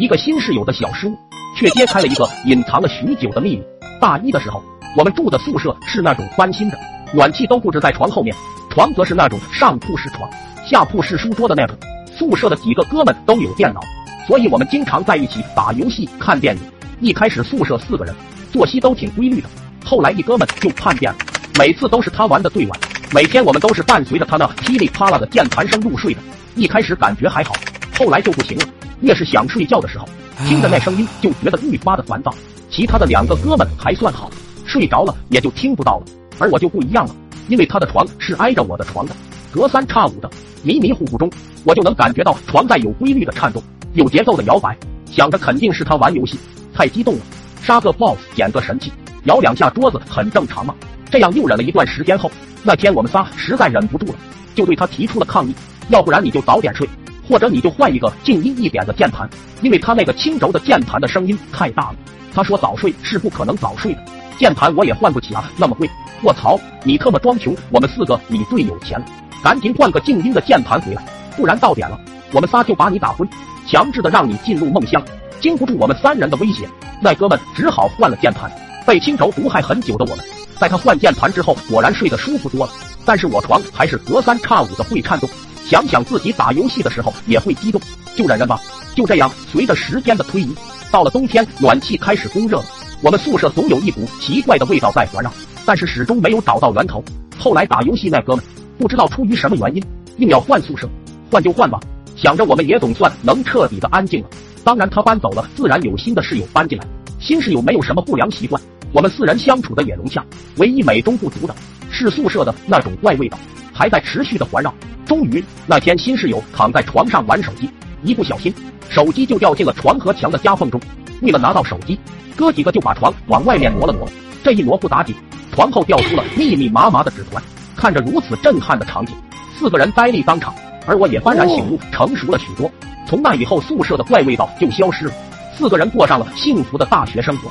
一个新室友的小失误，却揭开了一个隐藏了许久的秘密。大一的时候，我们住的宿舍是那种翻新的，暖气都布置在床后面，床则是那种上铺是床，下铺是书桌的那种。宿舍的几个哥们都有电脑，所以我们经常在一起打游戏、看电影。一开始宿舍四个人作息都挺规律的，后来一哥们就叛变了，每次都是他玩的最晚，每天我们都是伴随着他那噼里啪啦的键盘声入睡的。一开始感觉还好，后来就不行了。越是想睡觉的时候，听着那声音就觉得愈发的烦躁。其他的两个哥们还算好，睡着了也就听不到了，而我就不一样了，因为他的床是挨着我的床的，隔三差五的，迷迷糊糊中，我就能感觉到床在有规律的颤动，有节奏的摇摆。想着肯定是他玩游戏，太激动了，杀个 boss 捡个神器，摇两下桌子很正常嘛。这样又忍了一段时间后，那天我们仨实在忍不住了，就对他提出了抗议，要不然你就早点睡。或者你就换一个静音一点的键盘，因为他那个轻轴的键盘的声音太大了。他说早睡是不可能早睡的，键盘我也换不起啊，那么贵。卧槽，你特么装穷！我们四个你最有钱，赶紧换个静音的键盘回来，不然到点了我们仨就把你打昏，强制的让你进入梦乡。经不住我们三人的威胁，那哥们只好换了键盘。被轻轴毒害很久的我们，在他换键盘之后，果然睡得舒服多了。但是我床还是隔三差五的会颤动。想想自己打游戏的时候也会激动，就忍忍吧。就这样，随着时间的推移，到了冬天，暖气开始供热了。我们宿舍总有一股奇怪的味道在环绕，但是始终没有找到源头。后来打游戏那哥们不知道出于什么原因，硬要换宿舍，换就换吧。想着我们也总算能彻底的安静了。当然他搬走了，自然有新的室友搬进来。新室友没有什么不良习惯，我们四人相处的也融洽。唯一美中不足的是宿舍的那种怪味道还在持续的环绕。终于那天，新室友躺在床上玩手机，一不小心，手机就掉进了床和墙的夹缝中。为了拿到手机，哥几个就把床往外面挪了挪。这一挪不打紧，床后掉出了密密麻麻的纸团。看着如此震撼的场景，四个人呆立当场，而我也幡然醒悟，成熟了许多。从那以后，宿舍的怪味道就消失了，四个人过上了幸福的大学生活。